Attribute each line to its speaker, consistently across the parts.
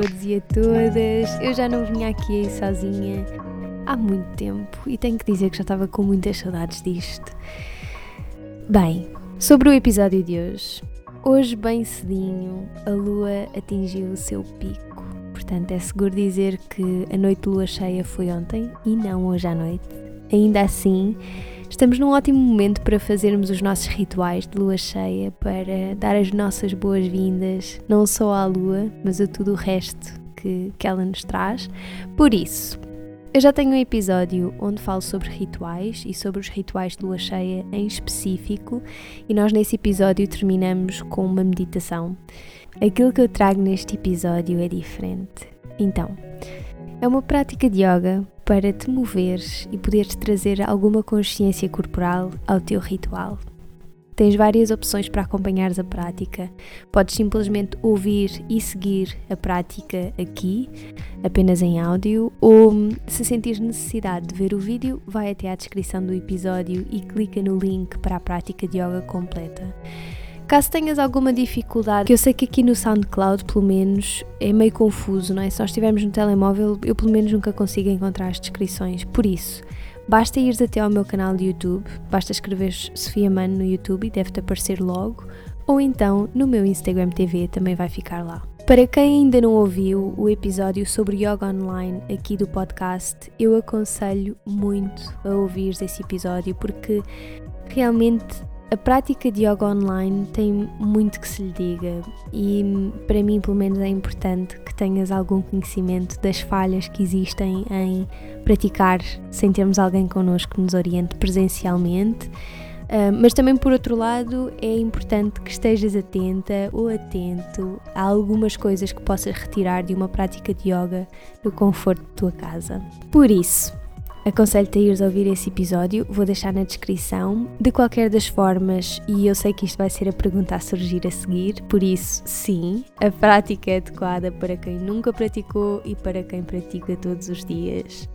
Speaker 1: Todos e a todas. Eu já não vinha aqui sozinha há muito tempo e tenho que dizer que já estava com muitas saudades disto. Bem, sobre o episódio de hoje. Hoje, bem cedinho, a lua atingiu o seu pico. Portanto, é seguro dizer que a noite de lua cheia foi ontem e não hoje à noite. Ainda assim, Estamos num ótimo momento para fazermos os nossos rituais de lua cheia, para dar as nossas boas-vindas, não só à lua, mas a tudo o resto que, que ela nos traz. Por isso, eu já tenho um episódio onde falo sobre rituais e sobre os rituais de lua cheia em específico, e nós nesse episódio terminamos com uma meditação. Aquilo que eu trago neste episódio é diferente. Então, é uma prática de yoga para te moveres e poderes trazer alguma consciência corporal ao teu ritual. Tens várias opções para acompanhares a prática. Podes simplesmente ouvir e seguir a prática aqui, apenas em áudio, ou se sentires necessidade de ver o vídeo, vai até à descrição do episódio e clica no link para a prática de yoga completa. Caso tenhas alguma dificuldade, que eu sei que aqui no SoundCloud, pelo menos, é meio confuso, não é? Se nós estivermos no telemóvel, eu pelo menos nunca consigo encontrar as descrições. Por isso, basta ires até ao meu canal de YouTube, basta escrever Sofia Mano no YouTube e deve-te aparecer logo, ou então no meu Instagram TV também vai ficar lá. Para quem ainda não ouviu o episódio sobre Yoga Online aqui do podcast, eu aconselho muito a ouvir esse episódio porque realmente a prática de yoga online tem muito que se lhe diga e para mim pelo menos é importante que tenhas algum conhecimento das falhas que existem em praticar sem termos alguém connosco que nos oriente presencialmente. Uh, mas também por outro lado é importante que estejas atenta ou atento a algumas coisas que possas retirar de uma prática de yoga no conforto da tua casa. Por isso, Aconselho-te a ires ouvir esse episódio, vou deixar na descrição. De qualquer das formas, e eu sei que isto vai ser a pergunta a surgir a seguir, por isso, sim, a prática é adequada para quem nunca praticou e para quem pratica todos os dias.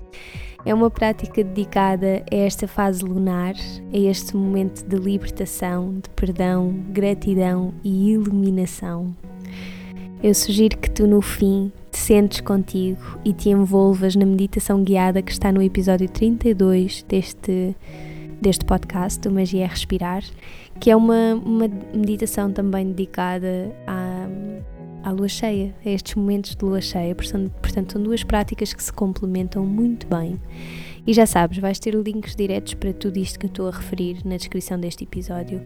Speaker 1: É uma prática dedicada a esta fase lunar, a este momento de libertação, de perdão, gratidão e iluminação. Eu sugiro que tu, no fim, te sentes contigo e te envolvas na meditação guiada que está no episódio 32 deste, deste podcast, o Magia é Respirar, que é uma, uma meditação também dedicada à, à lua cheia, a estes momentos de lua cheia. Portanto, são duas práticas que se complementam muito bem. E já sabes, vais ter links diretos para tudo isto que eu estou a referir na descrição deste episódio.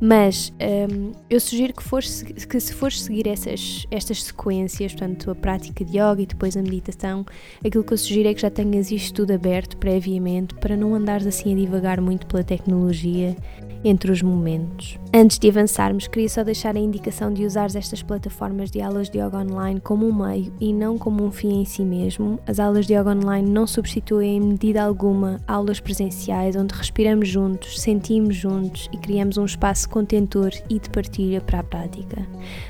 Speaker 1: Mas um, eu sugiro que, fores, que se fores seguir essas, estas sequências, portanto a prática de yoga e depois a meditação, aquilo que eu sugiro é que já tenhas isto tudo aberto previamente para não andares assim a divagar muito pela tecnologia entre os momentos. Antes de avançarmos, queria só deixar a indicação de usar estas plataformas de aulas de yoga online como um meio e não como um fim em si mesmo. As aulas de yoga online não substituem em medida alguma aulas presenciais onde respiramos juntos, sentimos juntos e criamos um espaço contentor e de partilha para a prática.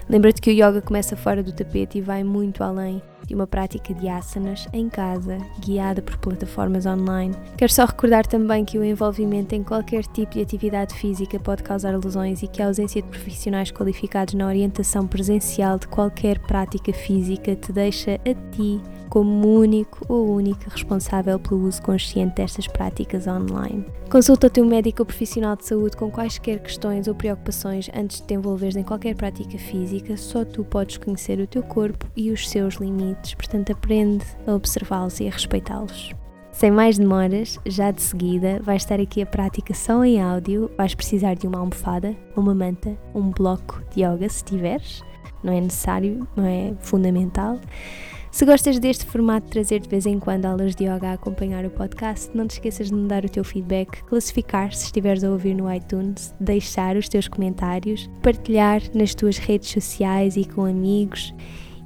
Speaker 1: Lembra-te que o yoga começa fora do tapete e vai muito além de uma prática de asanas em casa, guiada por plataformas online. Quero só recordar também que o envolvimento em qualquer tipo de atividade física pode causar lesões e que a ausência de profissionais qualificados na orientação presencial de qualquer prática física te deixa a ti como único ou única responsável pelo uso consciente destas práticas online. Consulta o teu médico ou profissional de saúde com quaisquer questões ou preocupações antes de te envolveres em qualquer prática física, só tu podes conhecer o teu corpo e os seus limites, portanto, aprende a observá-los e a respeitá-los. Sem mais demoras, já de seguida vai estar aqui a prática só em áudio. Vais precisar de uma almofada, uma manta, um bloco de yoga se tiveres. Não é necessário, não é fundamental. Se gostas deste formato de trazer de vez em quando aulas de yoga a acompanhar o podcast, não te esqueças de me dar o teu feedback, classificar se estiveres a ouvir no iTunes, deixar os teus comentários, partilhar nas tuas redes sociais e com amigos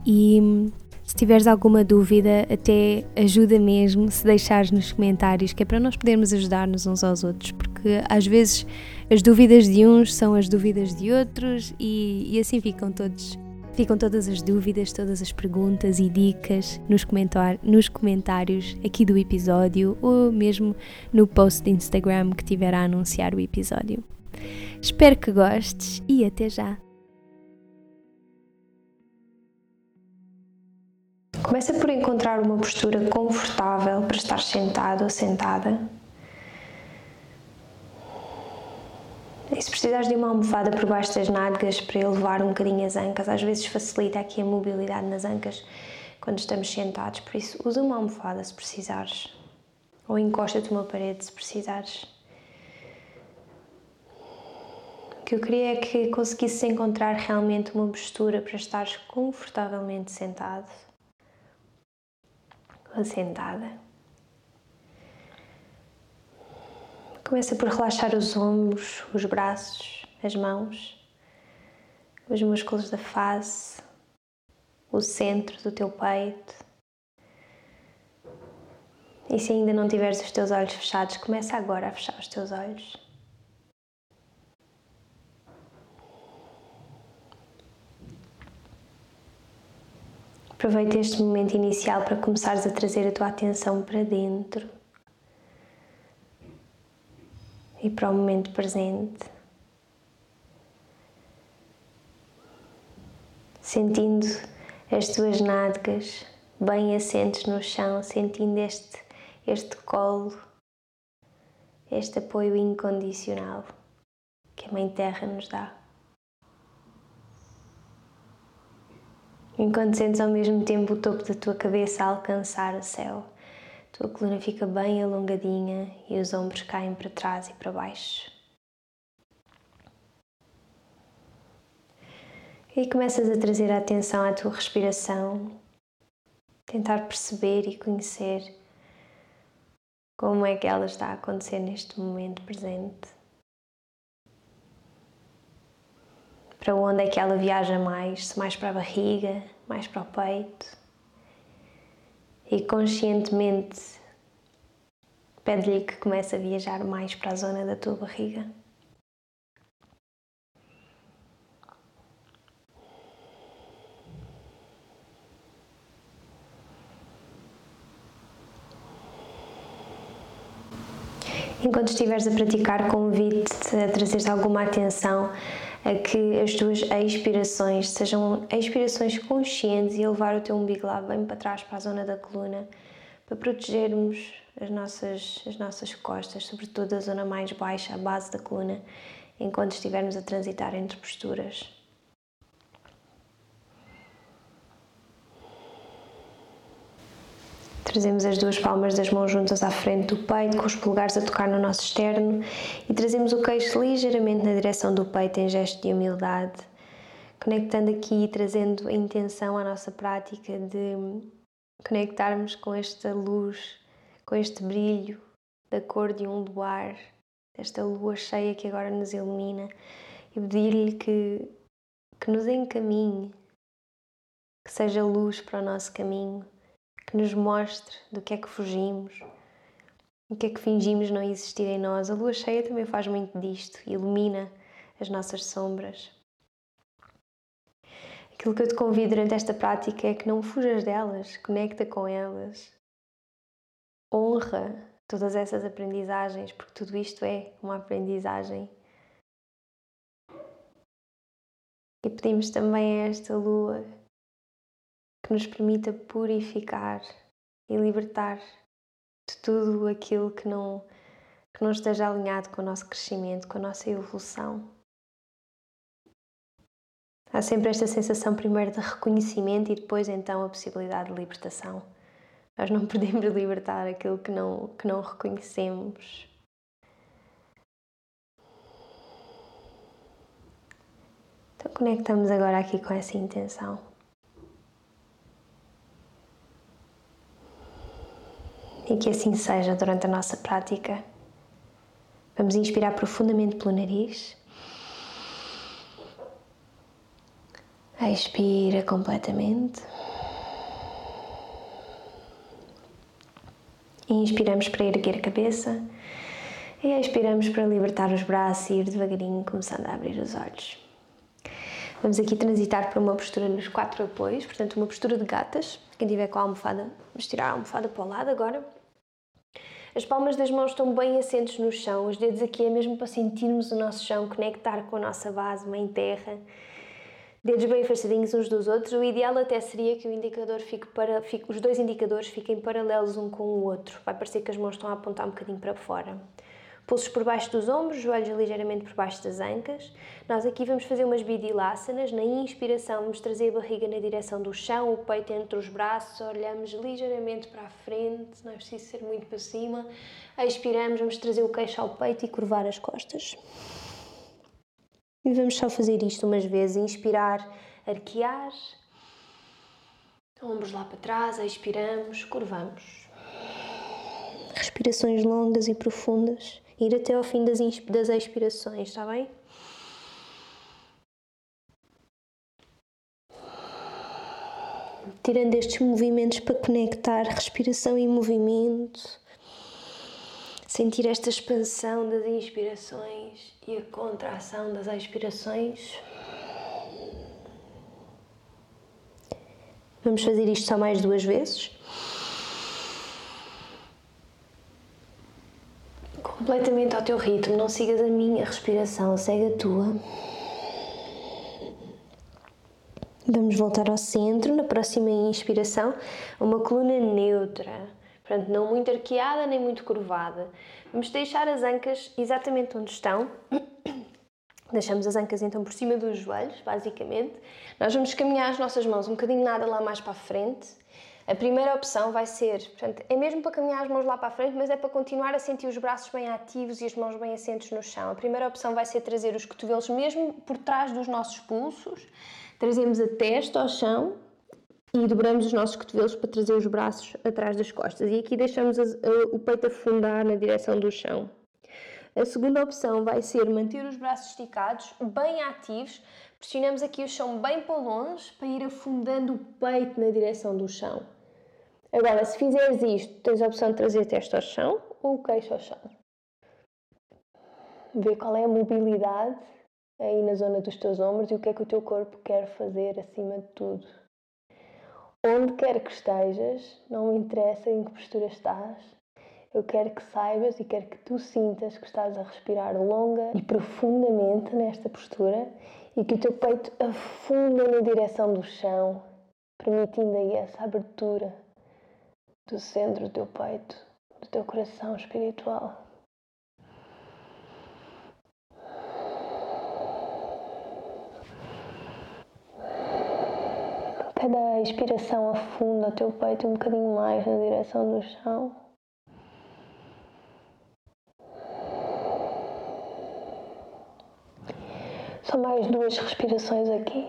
Speaker 1: e se tiveres alguma dúvida, até ajuda mesmo se deixares nos comentários, que é para nós podermos ajudar-nos uns aos outros, porque às vezes as dúvidas de uns são as dúvidas de outros e, e assim ficam todos. Ficam todas as dúvidas, todas as perguntas e dicas nos, comentar, nos comentários aqui do episódio ou mesmo no post de Instagram que tiver a anunciar o episódio. Espero que gostes e até já! Começa por encontrar uma postura confortável para estar sentado ou sentada. E se precisares de uma almofada por baixo das nádegas para elevar um bocadinho as ancas, às vezes facilita aqui a mobilidade nas ancas quando estamos sentados, por isso usa uma almofada se precisares. Ou encosta-te uma parede se precisares. O que eu queria é que conseguisses encontrar realmente uma postura para estares confortavelmente sentado ou sentada. Começa por relaxar os ombros, os braços, as mãos, os músculos da face, o centro do teu peito. E se ainda não tiveres os teus olhos fechados, começa agora a fechar os teus olhos. Aproveita este momento inicial para começares a trazer a tua atenção para dentro e para o momento presente. Sentindo as tuas nádegas bem assentes no chão, sentindo este, este colo, este apoio incondicional que a Mãe Terra nos dá. enquanto sentes ao mesmo tempo o topo da tua cabeça a alcançar o céu. Tua coluna fica bem alongadinha e os ombros caem para trás e para baixo. E começas a trazer a atenção à tua respiração, tentar perceber e conhecer como é que ela está a acontecer neste momento presente. Para onde é que ela viaja mais? Se mais para a barriga, mais para o peito. E conscientemente pede-lhe que comece a viajar mais para a zona da tua barriga. Enquanto estiveres a praticar, convite-te a trazer alguma atenção a que as tuas expirações sejam expirações conscientes e elevar o teu umbigo lá bem para trás, para a zona da coluna, para protegermos as nossas, as nossas costas, sobretudo a zona mais baixa, a base da coluna, enquanto estivermos a transitar entre posturas. Trazemos as duas palmas das mãos juntas à frente do peito, com os polegares a tocar no nosso externo e trazemos o queixo ligeiramente na direção do peito em gesto de humildade, conectando aqui e trazendo a intenção à nossa prática de conectarmos com esta luz, com este brilho da cor de um luar, desta lua cheia que agora nos ilumina e pedir-lhe que, que nos encaminhe, que seja luz para o nosso caminho que nos mostre do que é que fugimos, o que é que fingimos não existir em nós. A lua cheia também faz muito disto, ilumina as nossas sombras. Aquilo que eu te convido durante esta prática é que não fujas delas, conecta com elas, honra todas essas aprendizagens, porque tudo isto é uma aprendizagem. E pedimos também a esta lua nos permita purificar e libertar de tudo aquilo que não, que não esteja alinhado com o nosso crescimento, com a nossa evolução. Há sempre esta sensação primeiro de reconhecimento e depois então a possibilidade de libertação. Nós não podemos libertar aquilo que não, que não reconhecemos. Então conectamos agora aqui com essa intenção. E que assim seja durante a nossa prática. Vamos inspirar profundamente pelo nariz. Expira completamente. Inspiramos para erguer a cabeça e expiramos para libertar os braços e ir devagarinho começando a abrir os olhos. Vamos aqui transitar para uma postura nos quatro apoios, portanto, uma postura de gatas. Quem tiver com a almofada, vamos tirar a almofada para o lado agora. As palmas das mãos estão bem assentes no chão, os dedos aqui é mesmo para sentirmos o nosso chão, conectar com a nossa base, mãe terra dedos bem afastadinhos uns dos outros. O ideal até seria que o indicador fique para, fique, os dois indicadores fiquem paralelos um com o outro. Vai parecer que as mãos estão a apontar um bocadinho para fora. Pulsos por baixo dos ombros, joelhos ligeiramente por baixo das ancas. Nós aqui vamos fazer umas bidilásanas. Na inspiração, vamos trazer a barriga na direção do chão, o peito entre os braços, olhamos ligeiramente para a frente, não é preciso ser muito para cima. Expiramos, vamos trazer o queixo ao peito e curvar as costas. E vamos só fazer isto umas vezes, inspirar, arquear, ombros lá para trás, expiramos, curvamos. Respirações longas e profundas, ir até ao fim das, das expirações, está bem? Tirando estes movimentos para conectar respiração e movimento sentir esta expansão das inspirações e a contração das expirações. Vamos fazer isto só mais duas vezes. Completamente ao teu ritmo, não sigas a minha respiração, segue a tua. Vamos voltar ao centro, na próxima inspiração, uma coluna neutra Portanto, não muito arqueada nem muito curvada. Vamos deixar as ancas exatamente onde estão. Deixamos as ancas então por cima dos joelhos, basicamente. Nós vamos caminhar as nossas mãos um bocadinho nada lá mais para a frente. A primeira opção vai ser, portanto, é mesmo para caminhar as mãos lá para a frente, mas é para continuar a sentir os braços bem ativos e as mãos bem assentes no chão. A primeira opção vai ser trazer os cotovelos mesmo por trás dos nossos pulsos. Trazemos a testa ao chão, e dobramos os nossos cotovelos para trazer os braços atrás das costas. E aqui deixamos o peito afundar na direção do chão. A segunda opção vai ser manter os braços esticados, bem ativos. Pressionamos aqui o chão bem para longe para ir afundando o peito na direção do chão. Agora, se fizeres isto, tens a opção de trazer a testa ao chão ou o queixo ao chão. Vê qual é a mobilidade aí na zona dos teus ombros e o que é que o teu corpo quer fazer acima de tudo. Onde quer que estejas, não me interessa em que postura estás, eu quero que saibas e quero que tu sintas que estás a respirar longa e profundamente nesta postura e que o teu peito afunda na direção do chão, permitindo aí essa abertura do centro do teu peito, do teu coração espiritual. Cada expiração afunda o teu peito um bocadinho mais na direção do chão. Só mais duas respirações aqui.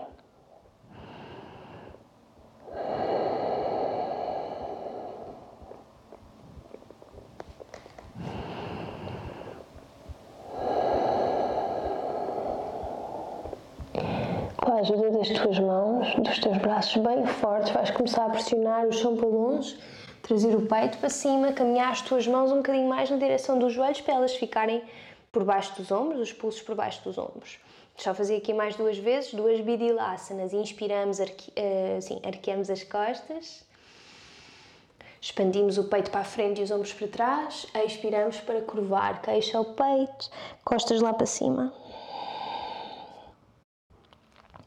Speaker 1: a ajuda das tuas mãos, dos teus braços bem fortes, vais começar a pressionar o chão para longe, trazer o peito para cima, caminhar as tuas mãos um bocadinho mais na direção dos joelhos para elas ficarem por baixo dos ombros, os pulsos por baixo dos ombros. Só fazer aqui mais duas vezes, duas bidilásanas. Inspiramos, arque, uh, arqueamos as costas. Expandimos o peito para a frente e os ombros para trás. Expiramos para curvar, queixo ao peito, costas lá para cima.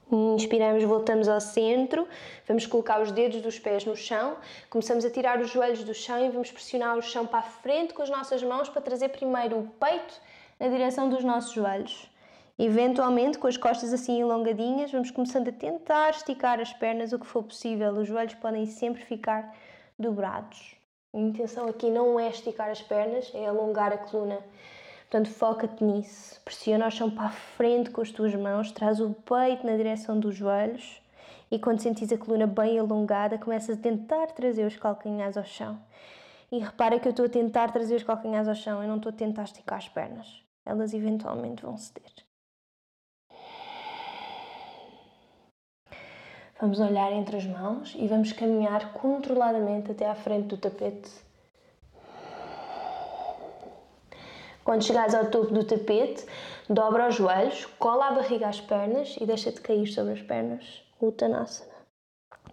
Speaker 2: Inspiramos, voltamos ao centro, vamos colocar os dedos dos pés no chão, começamos a tirar os joelhos do chão e vamos pressionar o chão para a frente com as nossas mãos para trazer primeiro o peito na direção dos nossos joelhos. Eventualmente, com as costas assim alongadinhas, vamos começando a tentar esticar as pernas o que for possível. Os joelhos podem sempre ficar dobrados. A intenção aqui não é esticar as pernas, é alongar a coluna. Portanto, foca-te nisso. Pressiona o chão para a frente com as tuas mãos, traz o peito na direção dos joelhos e quando sentires a coluna bem alongada, começas a tentar trazer os calcanhares ao chão. E repara que eu estou a tentar trazer os calcanhares ao chão, eu não estou a tentar esticar as pernas. Elas eventualmente vão ceder. Vamos olhar entre as mãos e vamos caminhar controladamente até à frente do tapete Quando chegares ao topo do tapete, dobra os joelhos, cola a barriga às pernas e deixa-te cair sobre as pernas. Uttanasana.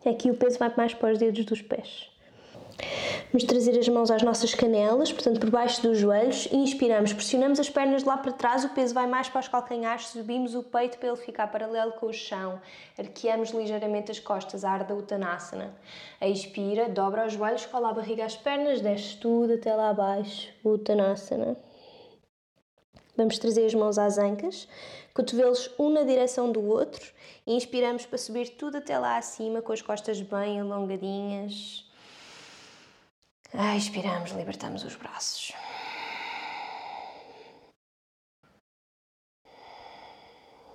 Speaker 2: Aqui o peso vai mais para os dedos dos pés. Vamos trazer as mãos às nossas canelas, portanto por baixo dos joelhos, inspiramos, pressionamos as pernas lá para trás, o peso vai mais para os calcanhares, subimos o peito para ele ficar paralelo com o chão, arqueamos ligeiramente as costas, arda Uttanasana. Expira, dobra os joelhos, cola a barriga às pernas, desce tudo até lá abaixo, Uttanasana. Vamos trazer as mãos às ancas, cotovelos um na direção do outro e inspiramos para subir tudo até lá acima com as costas bem alongadinhas. Ah, expiramos, libertamos os braços.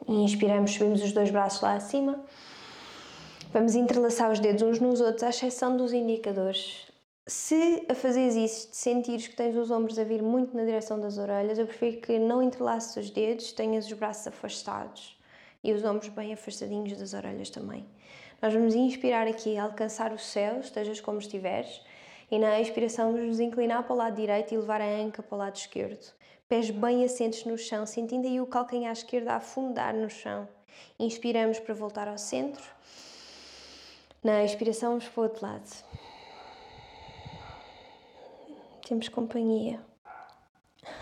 Speaker 2: Inspiramos, subimos os dois braços lá acima. Vamos entrelaçar os dedos uns nos outros, à exceção dos indicadores. Se a fazeres isso, sentires que tens os ombros a vir muito na direção das orelhas, eu prefiro que não entrelaces os dedos, tenhas os braços afastados e os ombros bem afastadinhos das orelhas também. Nós vamos inspirar aqui, alcançar o céu, estejas como estiveres, e na expiração vamos nos inclinar para o lado direito e levar a anca para o lado esquerdo. Pés bem assentos no chão, sentindo aí o calcanhar esquerdo a afundar no chão. Inspiramos para voltar ao centro. Na expiração vamos para o outro lado temos companhia.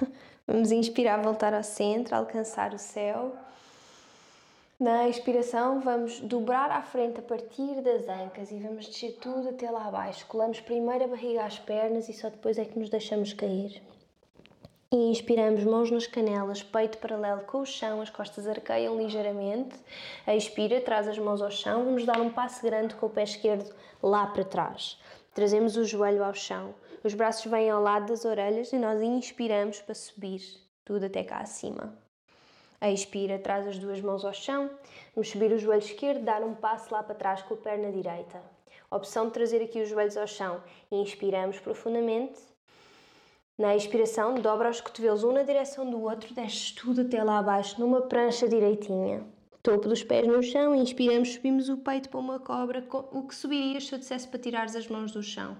Speaker 2: Vamos inspirar, voltar ao centro, alcançar o céu. Na expiração, vamos dobrar à frente a partir das ancas e vamos descer tudo até lá abaixo. Colamos primeiro a barriga às pernas e só depois é que nos deixamos cair. E inspiramos, mãos nas canelas, peito paralelo com o chão, as costas arqueiam ligeiramente. Expira, traz as mãos ao chão. Vamos dar um passo grande com o pé esquerdo lá para trás. Trazemos o joelho ao chão. Os braços vêm ao lado das orelhas e nós inspiramos para subir tudo até cá acima. Expira, traz as duas mãos ao chão. Vamos subir o joelho esquerdo, dar um passo lá para trás com a perna direita. Opção de trazer aqui os joelhos ao chão. Inspiramos profundamente na expiração, dobra os cotovelos um na direção do outro, desce tudo até lá abaixo, numa prancha direitinha. Topo dos pés no chão, inspiramos, subimos o peito para uma cobra, o que subirias se eu dissesse para tirares as mãos do chão.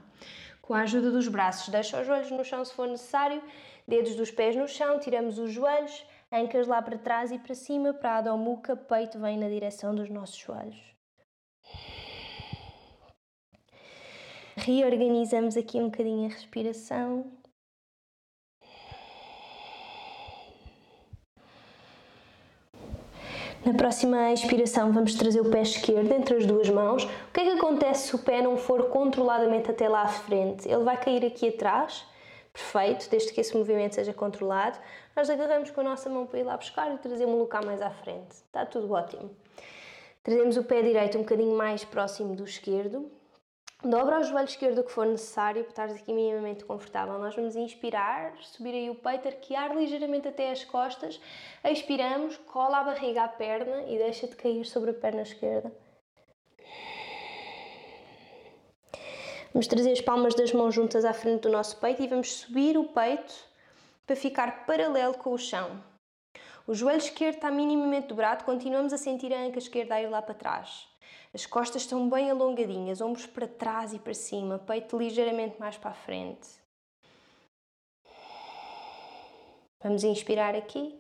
Speaker 2: Com a ajuda dos braços, deixa os joelhos no chão se for necessário, dedos dos pés no chão, tiramos os joelhos, ancas lá para trás e para cima, para a Adho Mukha, peito vem na direção dos nossos joelhos. Reorganizamos aqui um bocadinho a respiração. Na próxima expiração vamos trazer o pé esquerdo entre as duas mãos. O que é que acontece se o pé não for controladamente até lá à frente? Ele vai cair aqui atrás, perfeito, desde que esse movimento seja controlado. Nós agarramos com a nossa mão para ir lá buscar e trazemos-lo cá mais à frente. Está tudo ótimo. Trazemos o pé direito um bocadinho mais próximo do esquerdo Dobra o joelho esquerdo que for necessário para estares aqui minimamente confortável. Nós vamos inspirar, subir aí o peito, arquear ligeiramente até as costas. Expiramos, cola a barriga à perna e deixa-te cair sobre a perna esquerda. Vamos trazer as palmas das mãos juntas à frente do nosso peito e vamos subir o peito para ficar paralelo com o chão. O joelho esquerdo está minimamente dobrado, continuamos a sentir a anca esquerda a ir lá para trás. As costas estão bem alongadinhas, ombros para trás e para cima, peito ligeiramente mais para a frente. Vamos inspirar aqui.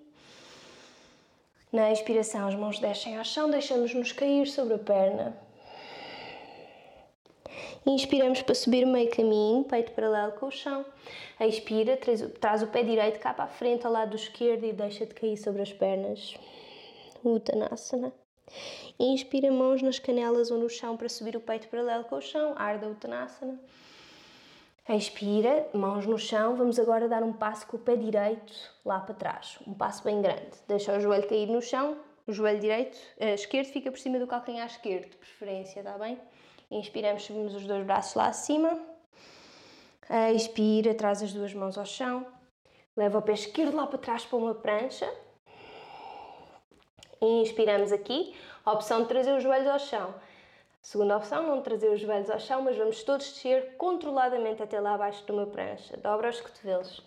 Speaker 2: Na expiração, as mãos descem ao chão, deixamos-nos cair sobre a perna. Inspiramos para subir meio caminho, peito paralelo com o chão. Expira, traz, traz o pé direito cá para a frente, ao lado esquerdo e deixa-te cair sobre as pernas. Uttanasana. Inspira mãos nas canelas ou no chão para subir o peito paralelo com o chão, Ardha Uttanasana. Expira, mãos no chão. Vamos agora dar um passo com o pé direito lá para trás. Um passo bem grande. Deixa o joelho cair no chão. O joelho direito, uh, esquerdo fica por cima do calcanhar esquerdo, de preferência, está bem? Inspiramos, subimos os dois braços lá acima. Expira, traz as duas mãos ao chão. Leva o pé esquerdo lá para trás para uma prancha. Inspiramos aqui. A opção de trazer os joelhos ao chão. Segunda opção, não trazer os joelhos ao chão, mas vamos todos descer controladamente até lá abaixo de uma prancha. Dobra os cotovelos.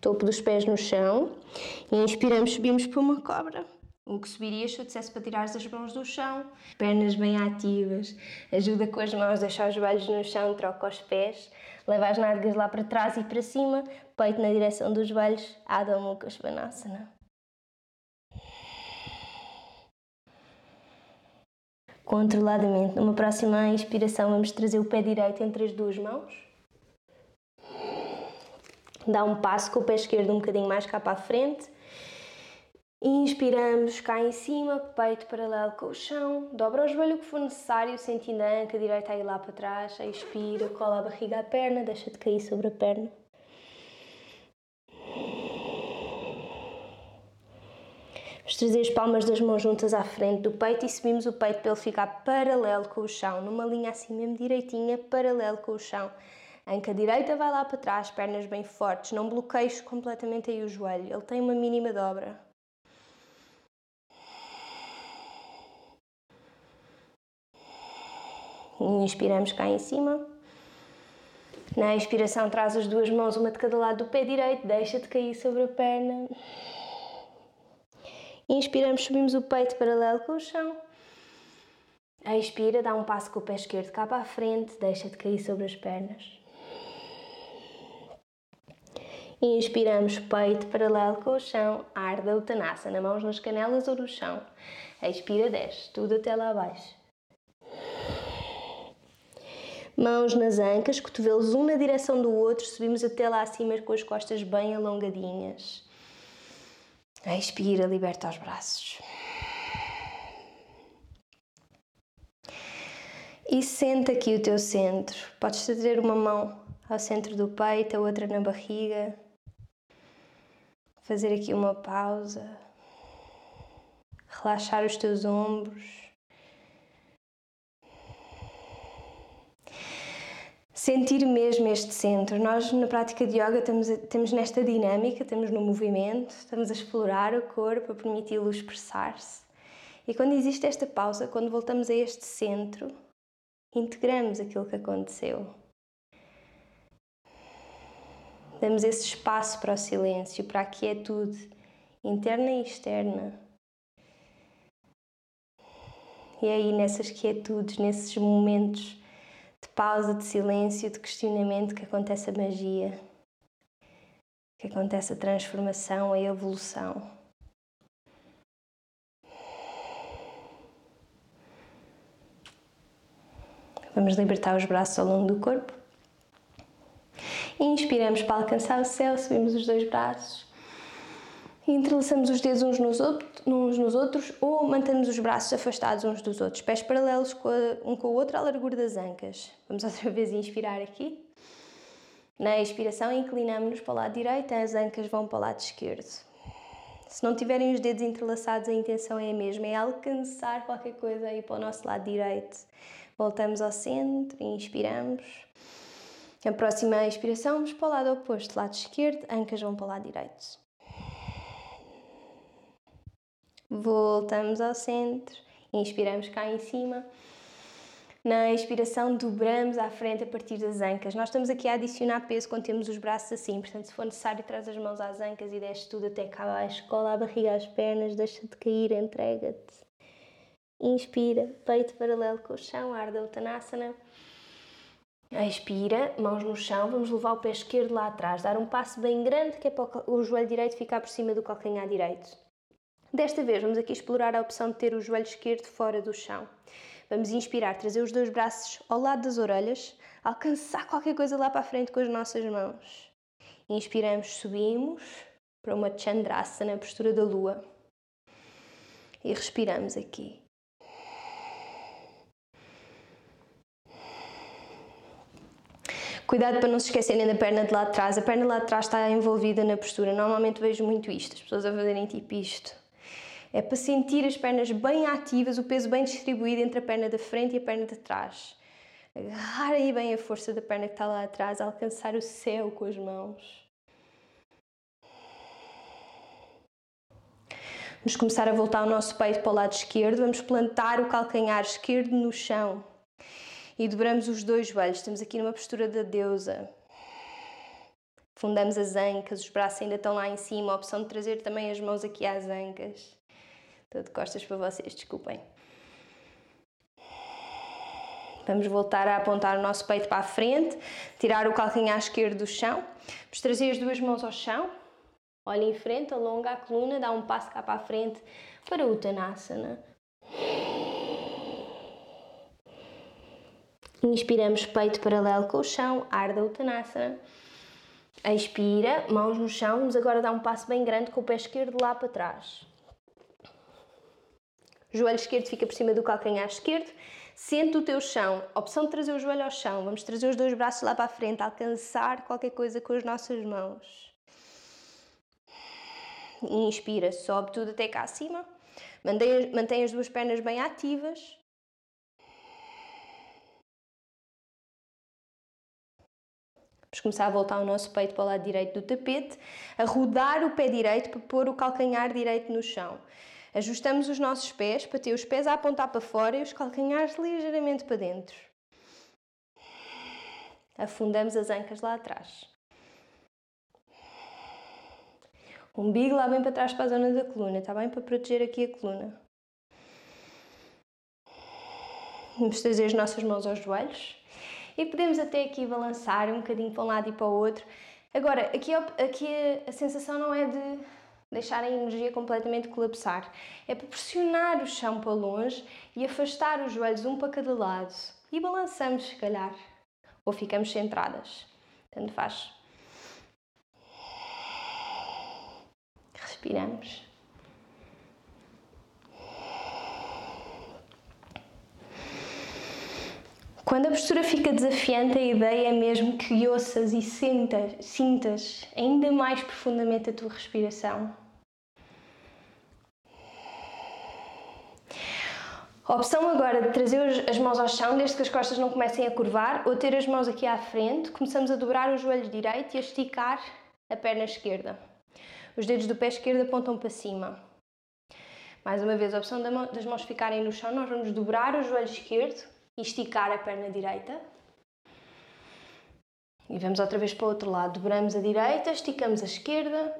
Speaker 2: Topo dos pés no chão. Inspiramos, subimos para uma cobra. O que subirias se eu dissesse para tirar as mãos do chão, pernas bem ativas, ajuda com as mãos, deixa os joelhos no chão, troca os pés, leva as nádegas lá para trás e para cima, peito na direção dos joelhos, Adho Mukha Svanasana. controladamente. Numa próxima inspiração, vamos trazer o pé direito entre as duas mãos. Dá um passo com o pé esquerdo um bocadinho mais cá para a frente. Inspiramos cá em cima, peito paralelo com o chão. Dobra o joelho que for necessário, sentindo a anca direita aí lá para trás. Expira, cola a barriga à perna, deixa de cair sobre a perna. Vamos trazer as palmas das mãos juntas à frente do peito e subimos o peito para ele ficar paralelo com o chão, numa linha assim mesmo direitinha, paralelo com o chão. Anca direita vai lá para trás, pernas bem fortes, não bloqueies completamente aí o joelho, ele tem uma mínima dobra. Inspiramos cá em cima. Na expiração, traz as duas mãos, uma de cada lado do pé direito, deixa de cair sobre a perna. Inspiramos, subimos o peito paralelo com o chão. Expira, dá um passo com o pé esquerdo cá para a frente, deixa de cair sobre as pernas. Inspiramos, peito paralelo com o chão, arda Uttanasana, mãos nas canelas ou no chão. Expira, desce, tudo até lá abaixo. Mãos nas ancas, cotovelos um na direção do outro, subimos até lá acima com as costas bem alongadinhas. Expira, liberta os braços. E senta aqui o teu centro. Podes trazer uma mão ao centro do peito, a outra na barriga. Fazer aqui uma pausa. Relaxar os teus ombros. Sentir mesmo este centro. Nós, na prática de yoga, estamos, temos nesta dinâmica, estamos no movimento, estamos a explorar o corpo, a permiti-lo expressar-se. E quando existe esta pausa, quando voltamos a este centro, integramos aquilo que aconteceu. Damos esse espaço para o silêncio, para a quietude interna e externa. E é aí, nessas quietudes, nesses momentos pausa, de silêncio, de questionamento que acontece a magia, que acontece a transformação, a evolução. Vamos libertar os braços ao longo do corpo. Inspiramos para alcançar o céu, subimos os dois braços e entrelaçamos os dedos uns nos, outros, uns nos outros ou mantemos os braços afastados uns dos outros, pés paralelos com a, um com o outro à largura das ancas. Vamos outra vez inspirar aqui. Na expiração, inclinamos-nos para o lado direito, as ancas vão para o lado esquerdo. Se não tiverem os dedos entrelaçados, a intenção é a mesma, é alcançar qualquer coisa aí para o nosso lado direito. Voltamos ao centro, inspiramos. A próxima expiração, vamos para o lado oposto, lado esquerdo, ancas vão para o lado direito. Voltamos ao centro, inspiramos cá em cima. Na expiração, dobramos à frente a partir das ancas. Nós estamos aqui a adicionar peso quando temos os braços assim, portanto, se for necessário, traz as mãos às ancas e desce tudo até cá abaixo. Cola a barriga às pernas, deixa de cair, entrega-te. Inspira, peito paralelo com o chão, arda Uttanasana. Expira, mãos no chão, vamos levar o pé esquerdo lá atrás, dar um passo bem grande que é para o joelho direito ficar por cima do calcanhar direito. Desta vez vamos aqui explorar a opção de ter o joelho esquerdo fora do chão. Vamos inspirar, trazer os dois braços ao lado das orelhas, alcançar qualquer coisa lá para a frente com as nossas mãos. Inspiramos, subimos para uma Chandrasana, postura da lua. E respiramos aqui. Cuidado para não se esquecerem da perna de lá de trás. A perna de lá de trás está envolvida na postura. Normalmente vejo muito isto, as pessoas a fazerem tipo isto. É para sentir as pernas bem ativas, o peso bem distribuído entre a perna da frente e a perna de trás. Agarrar aí bem a força da perna que está lá atrás, alcançar o céu com as mãos. Vamos começar a voltar o nosso peito para o lado esquerdo. Vamos plantar o calcanhar esquerdo no chão. E dobramos os dois joelhos. Estamos aqui numa postura da deusa. Fundamos as ancas, os braços ainda estão lá em cima. A opção de trazer também as mãos aqui às ancas. Estou de costas para vocês, desculpem. Vamos voltar a apontar o nosso peito para a frente, tirar o calcanhar esquerdo do chão. Vamos trazer as duas mãos ao chão. Olha em frente, alonga a coluna, dá um passo cá para a frente para o Uttanasana. Inspiramos peito paralelo com o chão, ar da Uttanasana. Expira, mãos no chão. Vamos agora dar um passo bem grande com o pé esquerdo lá para trás. Joelho esquerdo fica por cima do calcanhar esquerdo. Sente o teu chão. Opção de trazer o joelho ao chão. Vamos trazer os dois braços lá para a frente, alcançar qualquer coisa com as nossas mãos. Inspira, sobe tudo até cá acima. Mantém, mantém as duas pernas bem ativas. Vamos começar a voltar o nosso peito para o lado direito do tapete, a rodar o pé direito para pôr o calcanhar direito no chão. Ajustamos os nossos pés para ter os pés a apontar para fora e os calcanhares ligeiramente para dentro. Afundamos as ancas lá atrás. Umbigo lá bem para trás para a zona da coluna, está bem? Para proteger aqui a coluna. Vamos trazer as nossas mãos aos joelhos e podemos até aqui balançar um bocadinho para um lado e para o outro. Agora, aqui, aqui a sensação não é de deixar a energia completamente colapsar, é para pressionar o chão para longe e afastar os joelhos um para cada lado. E balançamos, se calhar, ou ficamos centradas. Tanto faz. Respiramos. Quando a postura fica desafiante, a ideia é mesmo que ouças e sintas, sintas ainda mais profundamente a tua respiração. A opção agora de trazer as mãos ao chão, desde que as costas não comecem a curvar, ou ter as mãos aqui à frente, começamos a dobrar o joelho direito e a esticar a perna esquerda. Os dedos do pé esquerdo apontam para cima. Mais uma vez, a opção das mãos ficarem no chão, nós vamos dobrar o joelho esquerdo e esticar a perna direita. E vamos outra vez para o outro lado. Dobramos a direita, esticamos a esquerda,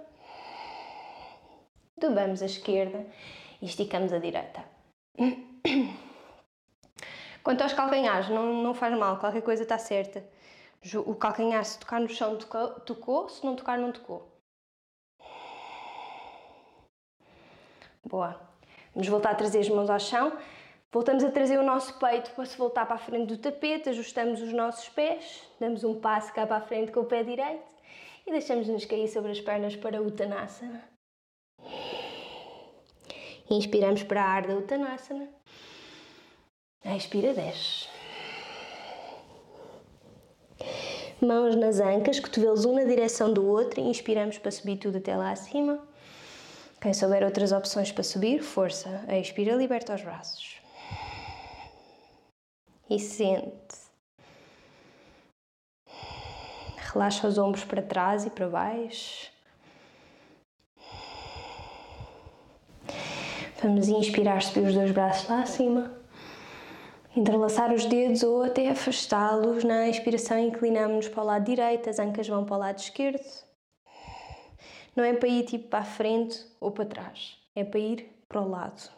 Speaker 2: dobramos a esquerda e esticamos a direita. Quanto aos calcanhares, não, não faz mal, qualquer coisa está certa. O calcanhar, se tocar no chão, tocou, tocou se não tocar, não tocou. Boa. Vamos voltar a trazer as mãos ao chão. Voltamos a trazer o nosso peito para se voltar para a frente do tapete, ajustamos os nossos pés, damos um passo cá para a frente com o pé direito e deixamos-nos cair sobre as pernas para o Uttanasana. Inspiramos para a ar da Uttanasana. Expira, desce. Mãos nas ancas, cotovelos um na direção do outro e inspiramos para subir tudo até lá acima. Quem souber outras opções para subir, força. Expira, liberta os braços. E sente. Relaxa os ombros para trás e para baixo. Vamos inspirar, subir os dois braços lá acima. Entrelaçar os dedos ou até afastá-los. Na inspiração, inclinamos-nos para o lado direito, as ancas vão para o lado esquerdo. Não é para ir tipo para a frente ou para trás, é para ir para o lado.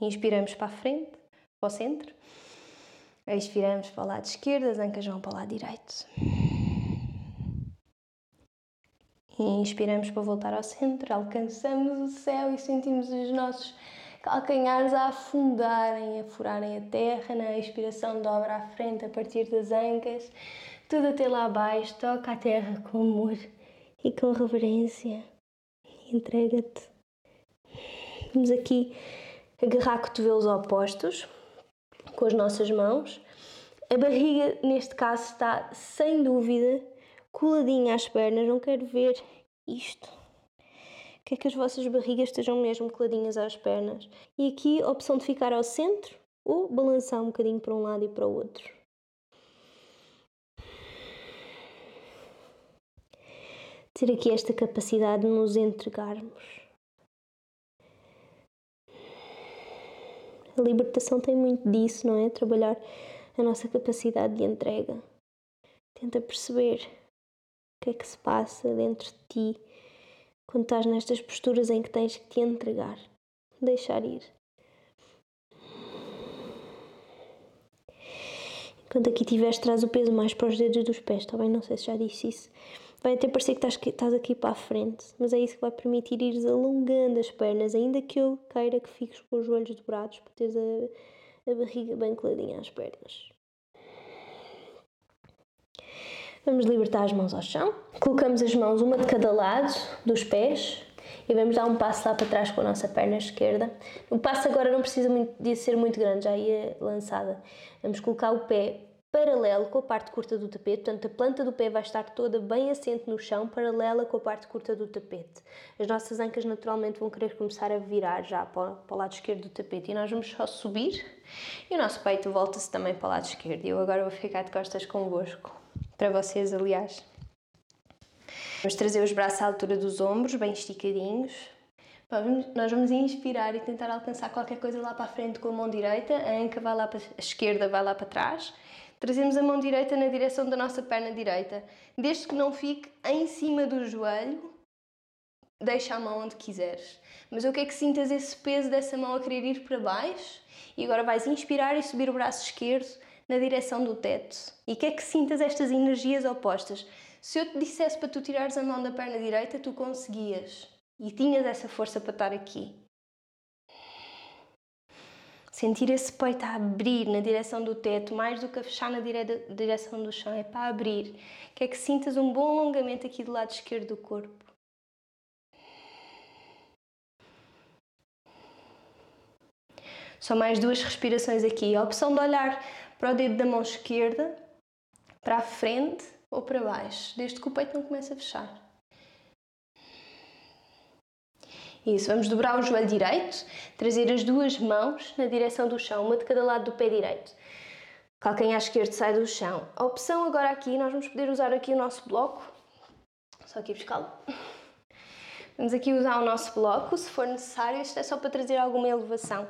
Speaker 2: Inspiramos para a frente, para o centro. Expiramos para o lado esquerdo, as ancas vão para o lado direito. Inspiramos para voltar ao centro, alcançamos o céu e sentimos os nossos calcanhares a afundarem, a furarem a terra. Na expiração, dobra à frente a partir das ancas, tudo até lá abaixo, toca a terra com amor e com reverência entrega-te. Vamos aqui agarrar cotovelos opostos com as nossas mãos. A barriga, neste caso, está sem dúvida coladinha às pernas. Não quero ver isto. Quer que as vossas barrigas estejam mesmo coladinhas às pernas. E aqui a opção de ficar ao centro ou balançar um bocadinho para um lado e para o outro. Ter aqui esta capacidade de nos entregarmos. A libertação tem muito disso, não é? Trabalhar a nossa capacidade de entrega. Tenta perceber o que é que se passa dentro de ti quando estás nestas posturas em que tens que te entregar, deixar ir. Enquanto aqui tiveres, traz o peso mais para os dedos dos pés, está bem? Não sei se já disse isso. Vai até parecer que estás, estás aqui para a frente, mas é isso que vai permitir ires alongando as pernas, ainda que eu queira que fiques com os joelhos dobrados para teres a, a barriga bem coladinha às pernas. Vamos libertar as mãos ao chão. Colocamos as mãos uma de cada lado dos pés e vamos dar um passo lá para trás com a nossa perna esquerda. O passo agora não precisa muito, de ser muito grande, já ia lançada. Vamos colocar o pé paralelo com a parte curta do tapete, portanto a planta do pé vai estar toda bem assente no chão, paralela com a parte curta do tapete. As nossas ancas naturalmente vão querer começar a virar já para, o lado esquerdo do tapete e nós vamos só subir e o nosso peito volta-se também para o lado esquerdo. Eu agora vou ficar de costas convosco para vocês, aliás. Vamos trazer os braços à altura dos ombros, bem esticadinhos. Nós vamos inspirar e tentar alcançar qualquer coisa lá para a frente com a mão direita, a anca vai lá para a esquerda, vai lá para trás. Trazemos a mão direita na direção da nossa perna direita. Desde que não fique em cima do joelho, deixa a mão onde quiseres. Mas eu quero que sintas esse peso dessa mão a querer ir para baixo e agora vais inspirar e subir o braço esquerdo na direção do teto. E quer que sintas estas energias opostas. Se eu te dissesse para tu tirares a mão da perna direita, tu conseguias. E tinhas essa força para estar aqui. Sentir esse peito a abrir na direção do teto, mais do que a fechar na dire direção do chão, é para abrir. Quer que sintas um bom alongamento aqui do lado esquerdo do corpo. Só mais duas respirações aqui. A opção de olhar para o dedo da mão esquerda, para a frente ou para baixo, desde que o peito não comece a fechar. Isso, vamos dobrar o joelho direito, trazer as duas mãos na direção do chão, uma de cada lado do pé direito. Calcanhar esquerdo sai do chão. A opção agora aqui, nós vamos poder usar aqui o nosso bloco. Só aqui buscá-lo. Vamos aqui usar o nosso bloco, se for necessário. Isto é só para trazer alguma elevação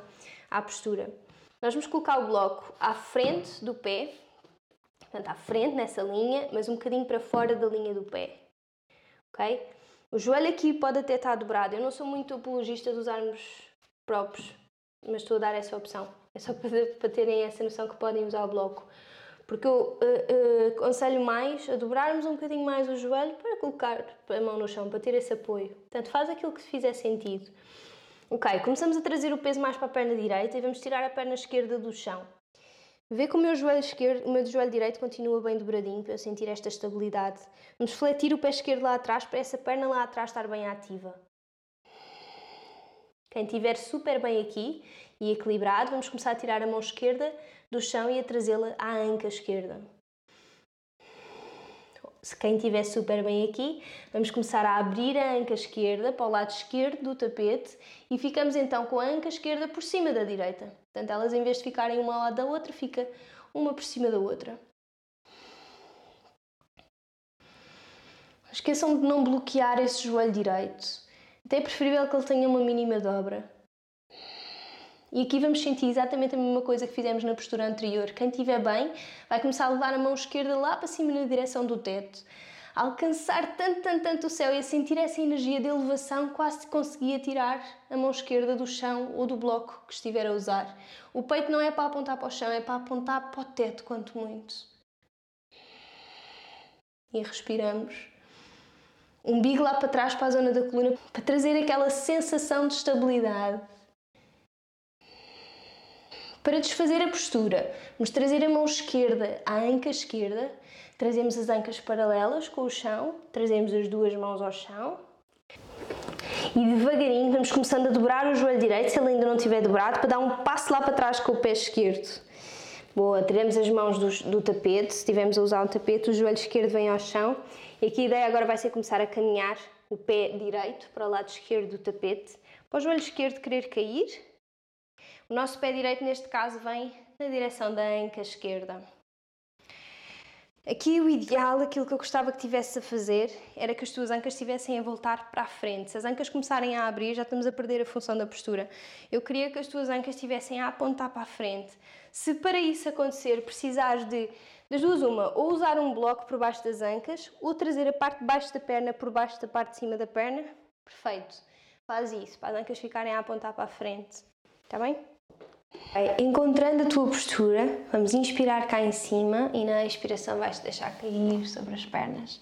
Speaker 2: à postura. Nós vamos colocar o bloco à frente do pé, portanto, à frente nessa linha, mas um bocadinho para fora da linha do pé. Ok? O joelho aqui pode até estar dobrado. Eu não sou muito apologista de usarmos próprios, mas estou a dar essa opção. É só para, terem essa noção que podem usar o bloco. Porque eu uh, uh, aconselho mais a dobrarmos um bocadinho mais o joelho para colocar a mão no chão, para ter esse apoio. Portanto, faz aquilo que fizer sentido. Ok, começamos a trazer o peso mais para a perna direita e vamos tirar a perna esquerda do chão. Vê que o meu joelho esquerdo, o meu joelho direito continua bem dobradinho para eu sentir esta estabilidade. Vamos fletir o pé esquerdo lá atrás para essa perna lá atrás estar bem ativa. Quem estiver super bem aqui e equilibrado, vamos começar a tirar a mão esquerda do chão e a trazê-la à anca esquerda se quem estiver super bem aqui, vamos começar a abrir a anca esquerda para o lado esquerdo do tapete e ficamos então com a anca esquerda por cima da direita. Portanto, elas em vez de ficarem uma ao lado da outra, fica uma por cima da outra. Esqueçam de não bloquear esse joelho direito. Até é preferível que ele tenha uma mínima dobra. E aqui vamos sentir exatamente a mesma coisa que fizemos na postura anterior. Quem estiver bem vai começar a levar a mão esquerda lá para cima na direção do teto. Alcançar tanto, tanto, tanto o céu e a sentir essa energia de elevação, quase conseguia tirar a mão esquerda do chão ou do bloco que estiver a usar. O peito não é para apontar para o chão, é para apontar para o teto, quanto muito. E respiramos. Umbigo lá para trás, para a zona da coluna, para trazer aquela sensação de estabilidade para desfazer a postura, vamos trazer a mão esquerda à anca esquerda, trazemos as ancas paralelas com o chão, trazemos as duas mãos ao chão E devagarinho vamos começando a dobrar o joelho direito, se ele ainda não estiver dobrado, para dar um passo lá para trás com o pé esquerdo. Boa, tiramos as mãos do, do tapete, se estivermos a usar o tapete, o joelho esquerdo vem ao chão. E aqui a ideia agora vai ser começar a caminhar o pé direito para o lado esquerdo do tapete, para o joelho esquerdo querer cair. O nosso pé direito, neste caso, vem na direção da anca esquerda. Aqui o ideal, aquilo que eu gostava que tivesse a fazer, era que as tuas ancas estivessem a voltar para a frente. Se as ancas começarem a abrir, já estamos a perder a função da postura. Eu queria que as tuas ancas estivessem a apontar para a frente. Se para isso acontecer precisares de, das duas uma, ou usar um bloco por baixo das ancas, ou trazer a parte de baixo da perna por baixo da parte de cima da perna, perfeito. Faz isso, para as ancas ficarem a apontar para a frente. Está bem? Encontrando a tua postura, vamos inspirar cá em cima e na expiração vais deixar cair sobre as pernas.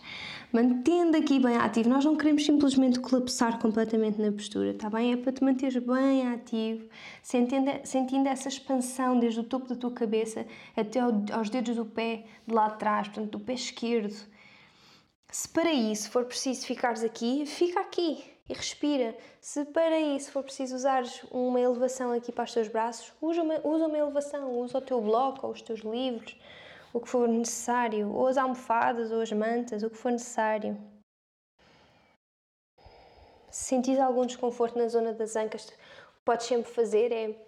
Speaker 2: Mantendo aqui bem ativo, nós não queremos simplesmente colapsar completamente na postura, está bem? É para te manteres bem ativo, sentindo, sentindo essa expansão desde o topo da tua cabeça até aos dedos do pé de lá de trás, portanto, do pé esquerdo. Se para isso for preciso ficares aqui, fica aqui e respira. Se para isso for preciso usar uma elevação aqui para os teus braços, usa uma, usa uma elevação, usa o teu bloco ou os teus livros, o que for necessário, ou as almofadas ou as mantas, o que for necessário. Se sentires algum desconforto na zona das ancas, o que podes sempre fazer é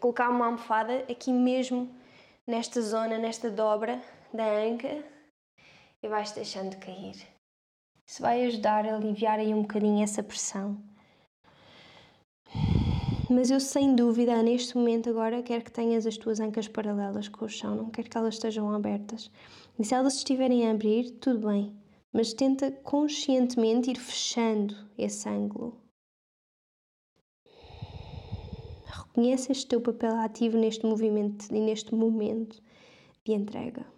Speaker 2: colocar uma almofada aqui mesmo nesta zona, nesta dobra da anca e vais deixando cair. Isso vai ajudar a aliviar aí um bocadinho essa pressão. Mas eu sem dúvida, neste momento agora, quero que tenhas as tuas ancas paralelas com o chão, não quero que elas estejam abertas. E se elas estiverem a abrir, tudo bem, mas tenta conscientemente ir fechando esse ângulo. Reconhece este teu papel ativo neste movimento e neste momento de entrega.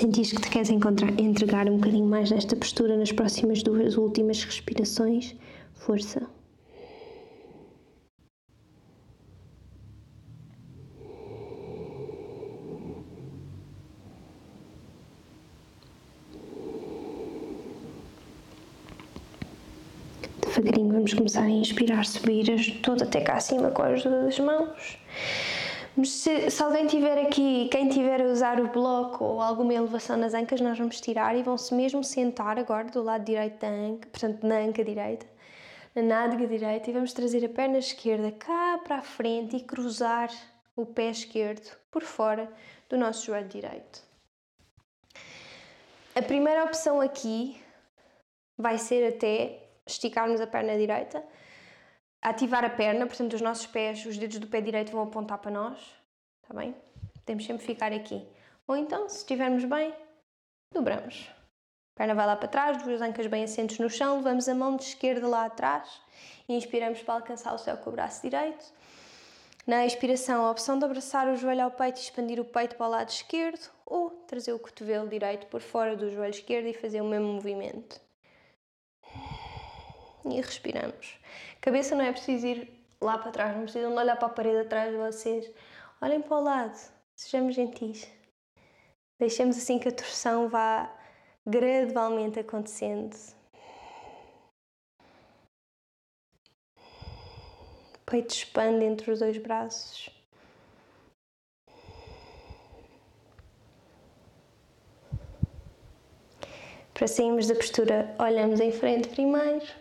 Speaker 2: Sentis que te queres entregar um bocadinho mais nesta postura nas próximas duas últimas respirações? Força. Devagarinho vamos começar a inspirar, subir todo até cá acima com as duas mãos. Mas se, se, alguém tiver aqui, quem tiver a usar o bloco ou alguma elevação nas ancas, nós vamos tirar e vão-se mesmo sentar agora do lado direito da anca, portanto na anca direita, na nádega direita, e vamos trazer a perna esquerda cá para a frente e cruzar o pé esquerdo por fora do nosso joelho direito. A primeira opção aqui vai ser até esticarmos a perna direita ativar a perna, portanto, os nossos pés, os dedos do pé direito vão apontar para nós, está bem? Temos sempre ficar aqui. Ou então, se estivermos bem, dobramos. Perna vai lá para trás, duas ancas bem assentes no chão, levamos a mão de esquerda lá atrás e inspiramos para alcançar o céu com o braço direito. Na expiração, a opção de abraçar o joelho ao peito e expandir o peito para o lado esquerdo ou trazer o cotovelo direito por fora do joelho esquerdo e fazer o mesmo movimento. E respiramos. Cabeça não é preciso ir lá para trás, não precisam olhar para a parede atrás de vocês. Olhem para o lado, sejamos gentis. Deixemos assim que a torção vá gradualmente acontecendo. O peito expande entre os dois braços. Para sairmos da postura, olhamos em frente primeiro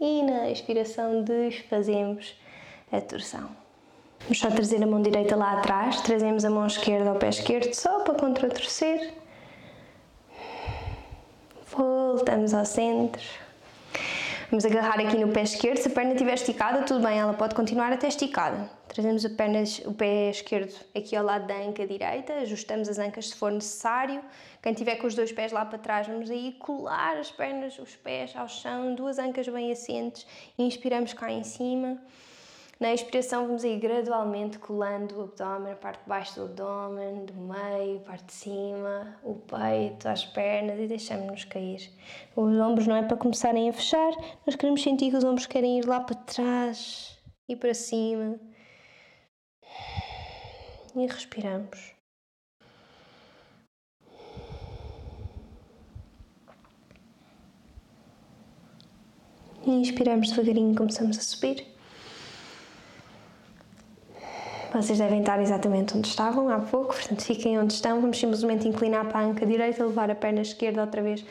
Speaker 2: e na expiração desfazemos a torção. Vamos só trazer a mão direita lá atrás, trazemos a mão esquerda ao pé esquerdo só para contratorcer. Voltamos ao centro. Vamos agarrar aqui no pé esquerdo. Se a perna estiver esticada, tudo bem, ela pode continuar até esticada. Trazemos a perna, o pé esquerdo aqui ao lado da anca direita, ajustamos as ancas se for necessário. Quem tiver com os dois pés lá para trás, vamos aí colar as pernas, os pés ao chão, duas ancas bem assentes. Inspiramos cá em cima. Na expiração vamos ir gradualmente colando o abdômen, a parte de baixo do abdômen, do meio, a parte de cima, o peito, as pernas e deixamos-nos cair. Os ombros não é para começarem a fechar, nós queremos sentir que os ombros querem ir lá para trás e para cima. E respiramos. E inspiramos devagarinho, começamos a subir. Vocês devem estar exatamente onde estavam há pouco, portanto fiquem onde estão. Vamos simplesmente inclinar para a anca direita, levar a perna esquerda outra vez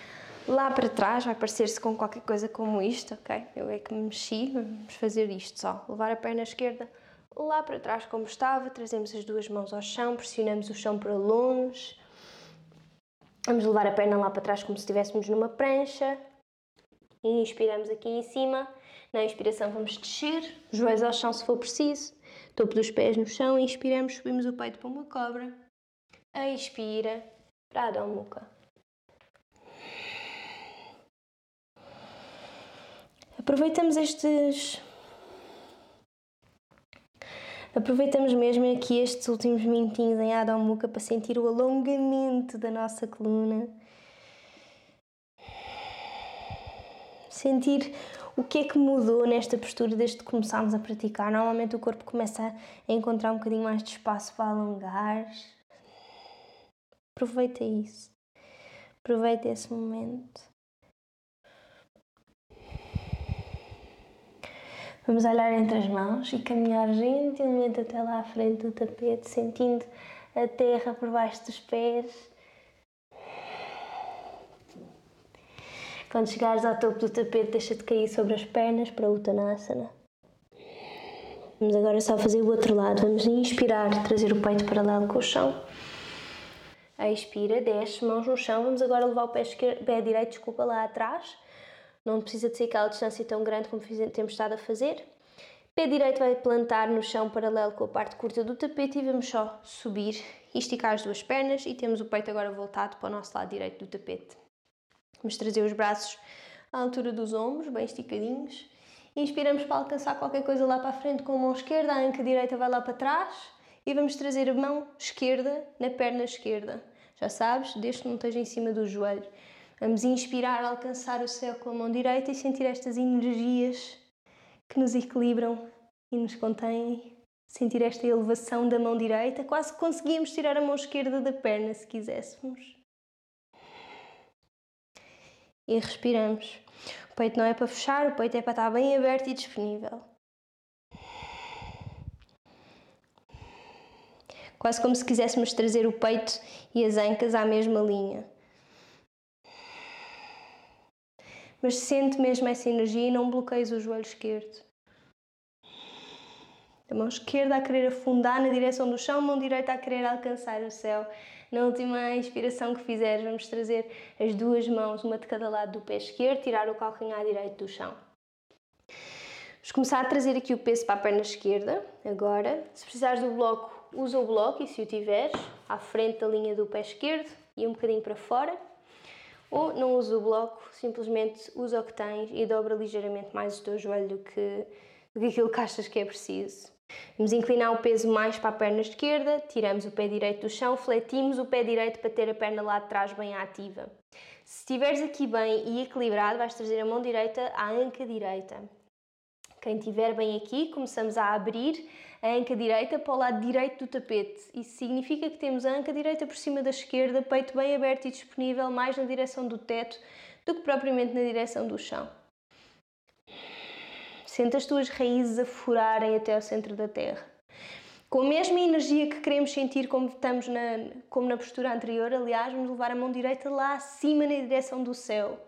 Speaker 2: lá para trás. Vai parecer-se com qualquer coisa como isto, ok? Eu é que me mexi, vamos fazer isto só. Levar a perna esquerda lá para trás como estava, trazemos as duas mãos ao chão, pressionamos o chão para longe. Vamos levar a perna lá para trás como se estivéssemos numa prancha. Inspiramos aqui em cima. Na inspiração vamos descer, joelhos ao chão se for preciso, topo dos pés no chão. Inspiramos, subimos o peito para uma cobra. Expira para a Muca. Aproveitamos estes. Aproveitamos mesmo aqui estes últimos minutinhos em Muca para sentir o alongamento da nossa coluna sentir o que é que mudou nesta postura desde que começámos a praticar. Normalmente o corpo começa a encontrar um bocadinho mais de espaço para alongar. Aproveita isso. Aproveita esse momento. Vamos olhar entre as mãos e caminhar gentilmente até lá à frente do tapete, sentindo a terra por baixo dos pés Quando chegares ao topo do tapete, deixa-te cair sobre as pernas para o Uttanasana. Vamos agora só fazer o outro lado. Vamos inspirar, trazer o peito paralelo com o chão. Expira, desce, mãos no chão. Vamos agora levar o pé, esquerdo, pé direito, desculpa, lá atrás. Não precisa de ser aquela distância tão grande como temos estado a fazer. Pé direito vai plantar no chão paralelo com a parte curta do tapete e vamos só subir e esticar as duas pernas e temos o peito agora voltado para o nosso lado direito do tapete. Vamos trazer os braços à altura dos ombros, bem esticadinhos. Inspiramos para alcançar qualquer coisa lá para a frente com a mão esquerda, a anca direita vai lá para trás e vamos trazer a mão esquerda na perna esquerda. Já sabes, desde que não esteja em cima do joelho. Vamos inspirar, alcançar o céu com a mão direita e sentir estas energias que nos equilibram e nos contêm. Sentir esta elevação da mão direita, quase conseguíamos tirar a mão esquerda da perna se quiséssemos e respiramos. O peito não é para fechar, o peito é para estar bem aberto e disponível. Quase como se quiséssemos trazer o peito e as ancas à mesma linha. Mas sente mesmo essa energia e não bloqueies o joelho esquerdo. A mão esquerda a querer afundar na direção do chão, a mão direita a querer alcançar o céu. Na última inspiração que fizeres, vamos trazer as duas mãos, uma de cada lado do pé esquerdo, tirar o calcanhar direito do chão. Vamos começar a trazer aqui o peso para a perna esquerda. Agora, se precisares do bloco, usa o bloco e se o tiveres, à frente da linha do pé esquerdo e um bocadinho para fora. Ou não usa o bloco, simplesmente usa o que tens e dobra ligeiramente mais o teu joelho do que, do que aquilo que achas que é preciso. Vamos inclinar o peso mais para a perna esquerda, tiramos o pé direito do chão, fletimos o pé direito para ter a perna lá de trás bem ativa. Se estiveres aqui bem e equilibrado, vais trazer a mão direita à anca direita. Quem estiver bem aqui, começamos a abrir a anca direita para o lado direito do tapete. Isso significa que temos a anca direita por cima da esquerda, peito bem aberto e disponível, mais na direção do teto do que propriamente na direção do chão. Sente as tuas raízes a furarem até ao centro da terra. Com a mesma energia que queremos sentir como estamos na, como na postura anterior, aliás, vamos levar a mão direita lá acima na direção do céu.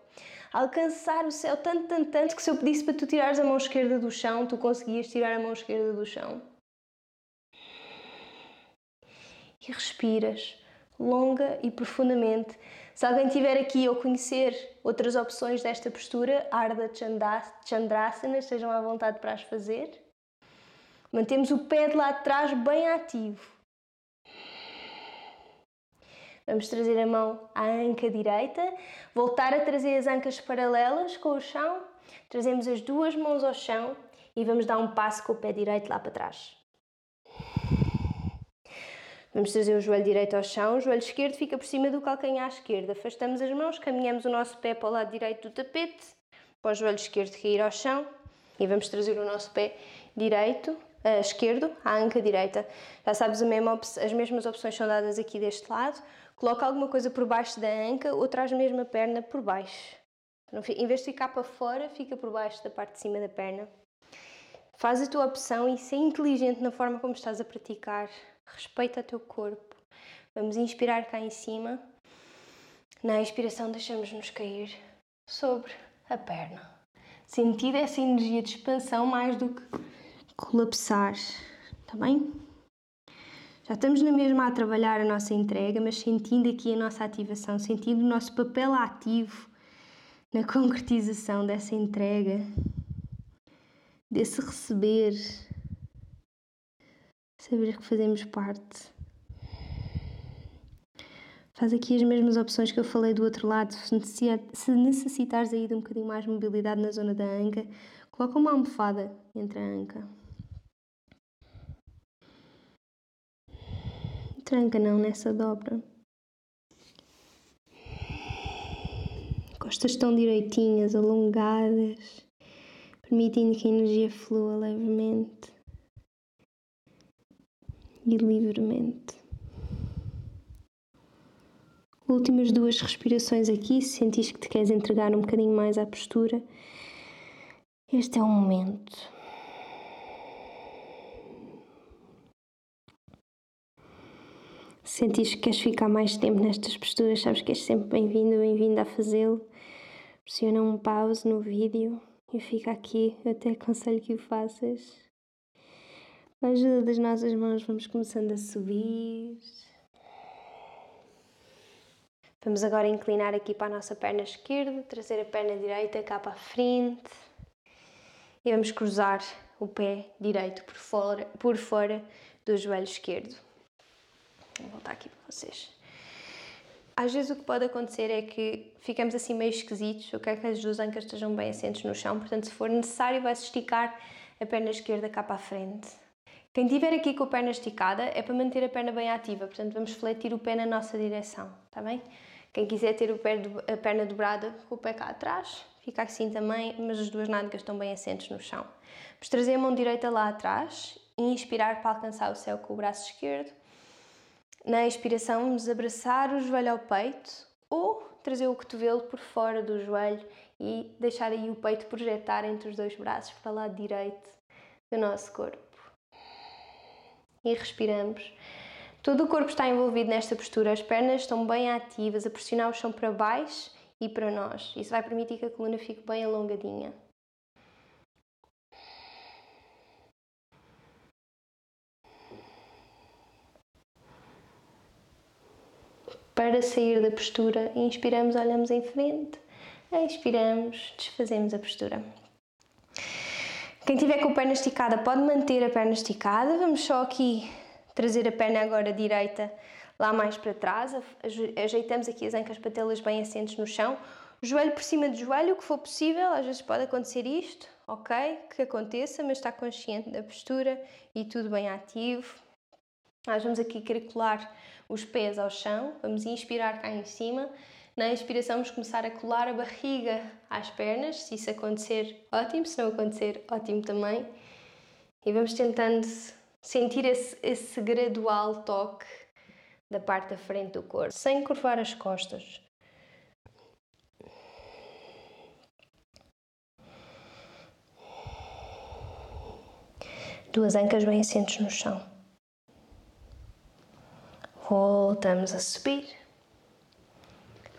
Speaker 2: Alcançar o céu tanto, tanto, tanto que se eu pedisse para tu tirares a mão esquerda do chão, tu conseguias tirar a mão esquerda do chão. E respiras longa e profundamente se alguém tiver aqui ou conhecer outras opções desta postura, Ardha Chandrasana, estejam à vontade para as fazer. Mantemos o pé de lá de trás bem ativo. Vamos trazer a mão à anca direita, voltar a trazer as ancas paralelas com o chão. Trazemos as duas mãos ao chão e vamos dar um passo com o pé direito lá para trás. Vamos trazer o joelho direito ao chão, o joelho esquerdo fica por cima do calcanhar esquerdo. Afastamos as mãos, caminhamos o nosso pé para o lado direito do tapete, para o joelho esquerdo cair ao chão e vamos trazer o nosso pé direito, uh, esquerdo, à anca direita. Já sabes, as mesmas opções são dadas aqui deste lado. Coloca alguma coisa por baixo da anca ou traz mesmo a perna por baixo. Em vez de ficar para fora, fica por baixo da parte de cima da perna. Faz a tua opção e ser inteligente na forma como estás a praticar. Respeita o teu corpo. Vamos inspirar cá em cima. Na expiração, deixamos-nos cair sobre a perna. Sentir essa energia de expansão mais do que colapsar. Está bem? Já estamos na mesma a trabalhar a nossa entrega, mas sentindo aqui a nossa ativação, sentindo o nosso papel ativo na concretização dessa entrega, desse receber, saber que fazemos parte. Faz aqui as mesmas opções que eu falei do outro lado. Se necessitares aí de um bocadinho mais mobilidade na zona da anca, coloca uma almofada entre a anca. Tranca não nessa dobra. Costas estão direitinhas, alongadas, permitindo que a energia flua levemente e livremente. Últimas duas respirações aqui, se sentis que te queres entregar um bocadinho mais à postura, este é o momento. Se sentis que queres ficar mais tempo nestas posturas, sabes que és sempre bem-vindo, bem-vinda a fazê-lo. Pressiona um pause no vídeo e fica aqui. Eu até aconselho que o faças. A ajuda das nossas mãos, vamos começando a subir. Vamos agora inclinar aqui para a nossa perna esquerda, trazer a perna direita cá para a frente e vamos cruzar o pé direito por fora, por fora do joelho esquerdo. Vou voltar aqui para vocês. Às vezes o que pode acontecer é que ficamos assim meio esquisitos, eu quero que as duas ancas estejam bem assentes no chão, portanto se for necessário vai-se esticar a perna esquerda cá para a frente. Quem estiver aqui com a perna esticada é para manter a perna bem ativa, portanto vamos fletir o pé na nossa direção, está bem? Quem quiser ter o pé, a perna dobrada com o pé cá atrás, fica assim também, mas as duas nádegas estão bem assentes no chão. Vamos trazer a mão direita lá atrás e inspirar para alcançar o céu com o braço esquerdo. Na expiração, vamos abraçar o joelho ao peito ou trazer o cotovelo por fora do joelho e deixar aí o peito projetar entre os dois braços para o lado direito do nosso corpo. E respiramos. Todo o corpo está envolvido nesta postura, as pernas estão bem ativas, a pressionar o chão para baixo e para nós. Isso vai permitir que a coluna fique bem alongadinha. Para sair da postura, inspiramos, olhamos em frente, expiramos, desfazemos a postura. Quem tiver com a perna esticada pode manter a perna esticada. Vamos só aqui trazer a perna agora direita lá mais para trás, ajeitamos aqui as ancas patelas bem assentes no chão, joelho por cima do joelho, o que for possível, às vezes pode acontecer isto, ok? Que aconteça, mas está consciente da postura e tudo bem ativo. Nós vamos aqui colar os pés ao chão, vamos inspirar cá em cima. Na inspiração vamos começar a colar a barriga às pernas, se isso acontecer, ótimo, se não acontecer, ótimo também. E vamos tentando sentir esse, esse gradual toque da parte da frente do corpo, sem curvar as costas. Duas ancas bem assentes no chão. Voltamos a subir.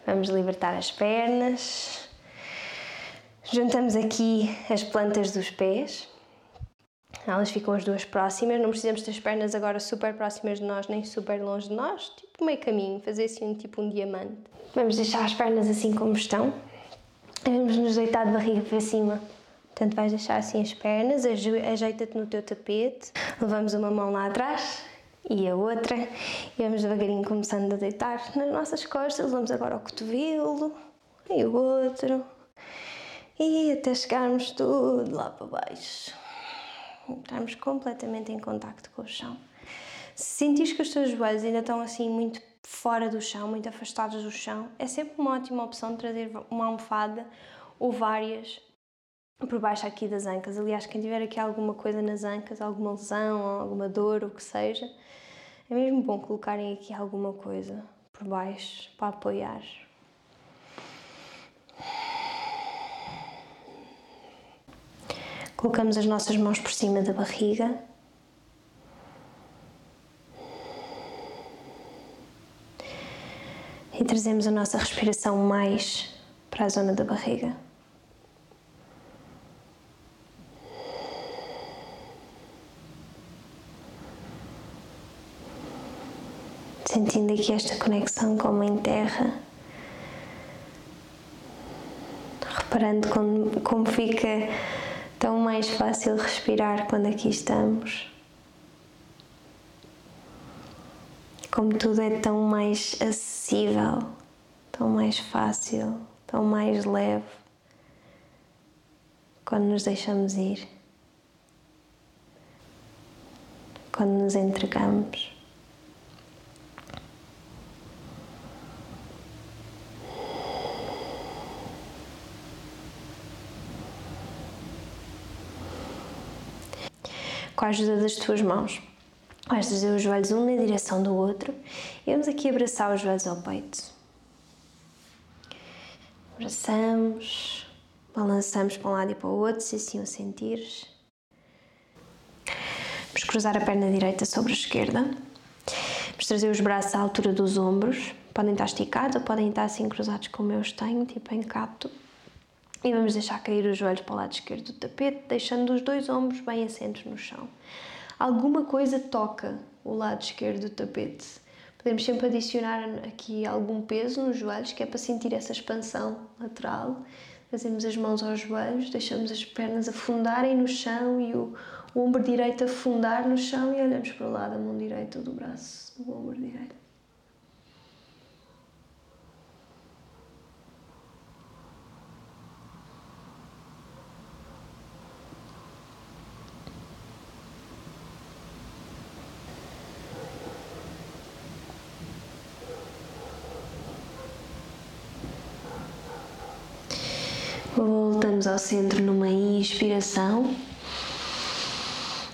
Speaker 2: Vamos libertar as pernas. Juntamos aqui as plantas dos pés. Elas ficam as duas próximas, não precisamos ter as pernas agora super próximas de nós, nem super longe de nós, tipo meio caminho, fazer assim tipo um diamante. Vamos deixar as pernas assim como estão, vamos nos deitar de barriga para cima. Portanto, vais deixar assim as pernas, ajeita-te no teu tapete, levamos uma mão lá atrás e a outra, e vamos devagarinho começando a deitar nas nossas costas, levamos agora o cotovelo e o outro, e até chegarmos tudo lá para baixo. Estamos completamente em contacto com o chão. Se sentires que os teus joelhos ainda estão assim muito fora do chão, muito afastados do chão, é sempre uma ótima opção trazer uma almofada ou várias por baixo aqui das ancas. Aliás, quem tiver aqui alguma coisa nas ancas, alguma lesão, alguma dor, o que seja, é mesmo bom colocarem aqui alguma coisa por baixo para apoiar. Colocamos as nossas mãos por cima da barriga. E trazemos a nossa respiração mais para a zona da barriga. Sentindo aqui esta conexão com a Mãe Terra. Reparando como, como fica tão mais fácil respirar quando aqui estamos. Como tudo é tão mais acessível, tão mais fácil, tão mais leve quando nos deixamos ir, quando nos entregamos. Com a ajuda das tuas mãos. Vais trazer os joelhos um na direção do outro e vamos aqui abraçar os joelhos ao peito. Abraçamos, balançamos para um lado e para o outro, se assim o sentires. Vamos cruzar a perna direita sobre a esquerda. Vamos trazer os braços à altura dos ombros. Podem estar esticados ou podem estar assim cruzados como eu tenho, tipo em capto. E vamos deixar cair os joelhos para o lado esquerdo do tapete, deixando os dois ombros bem assentos no chão. Alguma coisa toca o lado esquerdo do tapete. Podemos sempre adicionar aqui algum peso nos joelhos, que é para sentir essa expansão lateral. Fazemos as mãos aos joelhos, deixamos as pernas afundarem no chão e o, o ombro direito afundar no chão e olhamos para o lado, a mão direita do braço do ombro direito. Voltamos ao centro numa inspiração.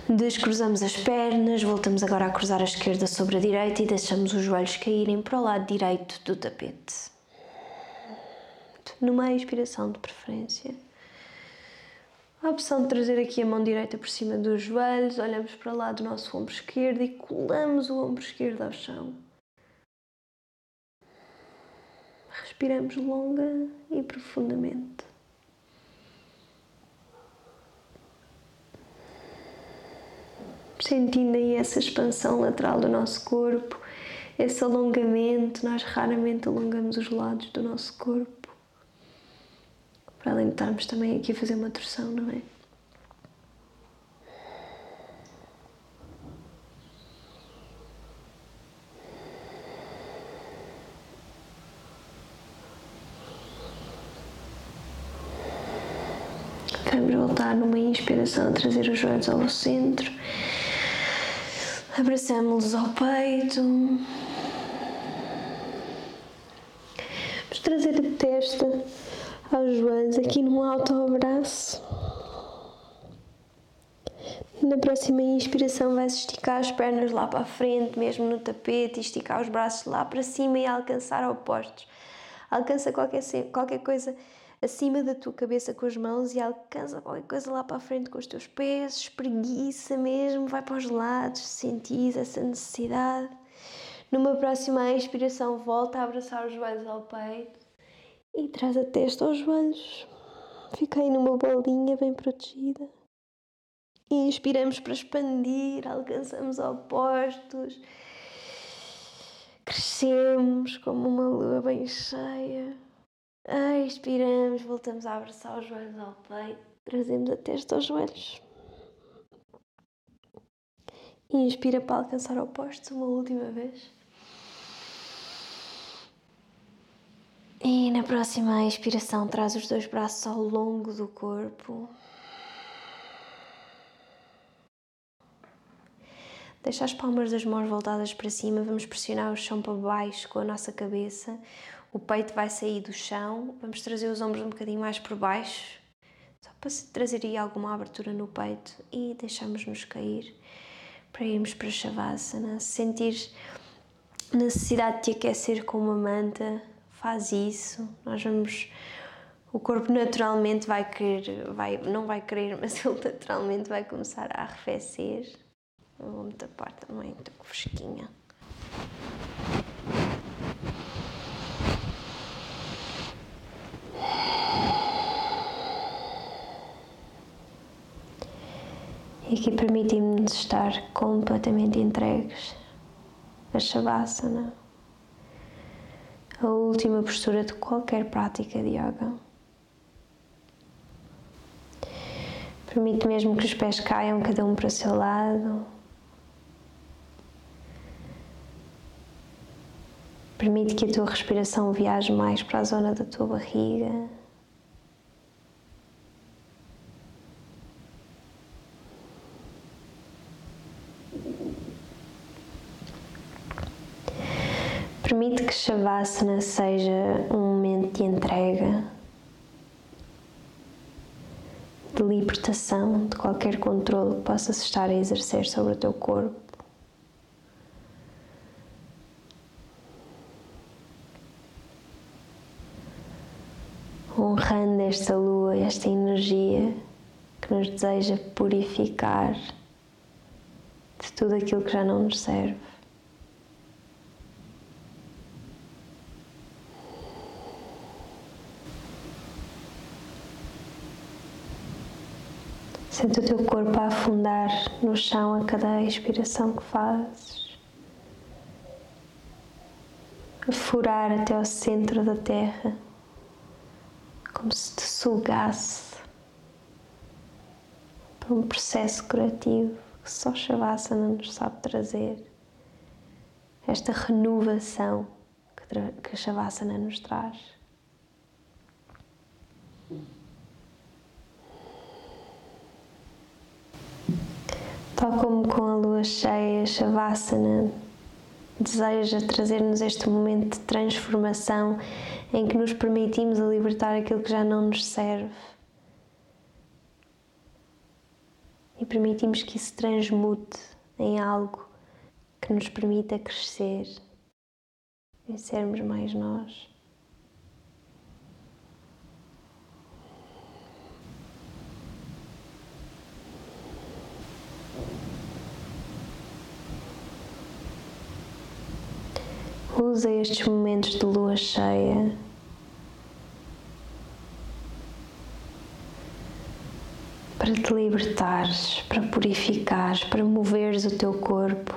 Speaker 2: Descruzamos as pernas, voltamos agora a cruzar a esquerda sobre a direita e deixamos os joelhos caírem para o lado direito do tapete. Numa inspiração de preferência. A opção de trazer aqui a mão direita por cima dos joelhos, olhamos para lado do nosso ombro esquerdo e colamos o ombro esquerdo ao chão. Respiramos longa e profundamente. Sentindo aí essa expansão lateral do nosso corpo, esse alongamento. Nós raramente alongamos os lados do nosso corpo, para além de estarmos também aqui a fazer uma torção, não é? Vamos voltar numa inspiração a trazer os joelhos ao centro Abraçamos-los ao peito. Vamos trazer a testa aos joelhos aqui num alto abraço. Na próxima inspiração vais esticar as pernas lá para a frente, mesmo no tapete, e esticar os braços lá para cima e alcançar opostos. Alcança qualquer, qualquer coisa acima da tua cabeça com as mãos e alcança qualquer coisa lá para a frente com os teus pés, espreguiça mesmo, vai para os lados, sentis essa necessidade. Numa próxima inspiração, volta a abraçar os joelhos ao peito e traz a testa aos joelhos. Fica aí numa bolinha bem protegida. Inspiramos para expandir, alcançamos opostos, crescemos como uma lua bem cheia. Expiramos, voltamos a abraçar os joelhos ao peito, trazemos a testa aos joelhos. Inspira para alcançar opostos uma última vez. E na próxima expiração traz os dois braços ao longo do corpo. Deixa as palmas das mãos voltadas para cima, vamos pressionar o chão para baixo com a nossa cabeça. O peito vai sair do chão, vamos trazer os ombros um bocadinho mais por baixo, só para trazer aí alguma abertura no peito e deixamos-nos cair para irmos para Shavasana. Se sentir necessidade de te aquecer com uma manta, faz isso. Nós vamos. O corpo naturalmente vai querer, vai, não vai querer, mas ele naturalmente vai começar a arrefecer. Vou-me tapar também, estou fresquinha. E aqui permitimos-nos estar completamente entregues a Shavasana, a última postura de qualquer prática de yoga. Permite mesmo que os pés caiam cada um para o seu lado. Permite que a tua respiração viaje mais para a zona da tua barriga. Permite que Shavasana seja um momento de entrega, de libertação de qualquer controle que possas estar a exercer sobre o teu corpo. Honrando esta lua, esta energia que nos deseja purificar de tudo aquilo que já não nos serve. Sente o teu corpo a afundar no chão a cada expiração que fazes. A furar até ao centro da terra, como se te sugasse para um processo curativo que só Shavasana nos sabe trazer. Esta renovação que a Shavasana nos traz. Tal como com a lua cheia, Shavasana deseja trazer-nos este momento de transformação em que nos permitimos a libertar aquilo que já não nos serve e permitimos que isso transmute em algo que nos permita crescer e sermos mais nós. Usa estes momentos de lua cheia para te libertares, para purificares, para moveres o teu corpo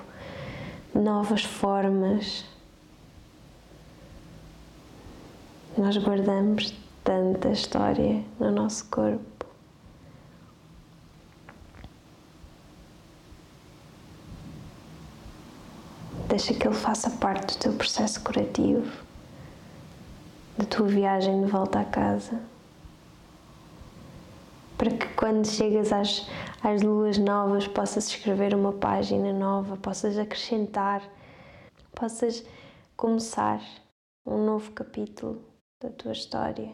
Speaker 2: de novas formas. Nós guardamos tanta história no nosso corpo. Deixa que ele faça parte do teu processo curativo, da tua viagem de volta à casa. Para que quando chegas às, às luas novas possas escrever uma página nova, possas acrescentar, possas começar um novo capítulo da tua história.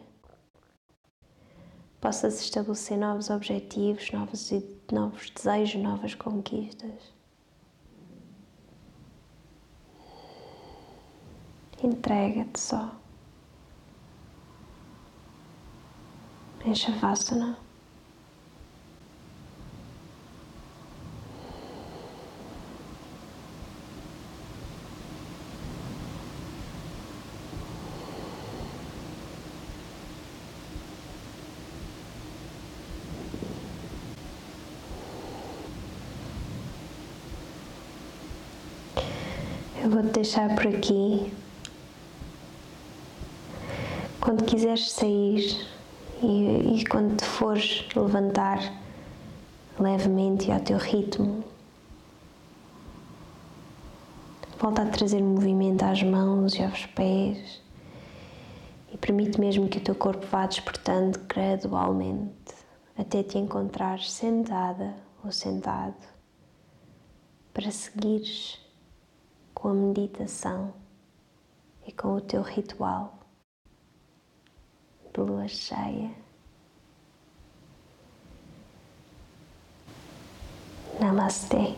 Speaker 2: Possas estabelecer novos objetivos, novos, novos desejos, novas conquistas. Entrega-te só. Em Shavasana. Eu vou te deixar por aqui quando quiseres sair e, e quando te fores levantar levemente ao teu ritmo, volta a trazer movimento às mãos e aos pés e permite mesmo que o teu corpo vá despertando gradualmente até te encontrares sentada ou sentado para seguires com a meditação e com o teu ritual lua cheia. Namastê.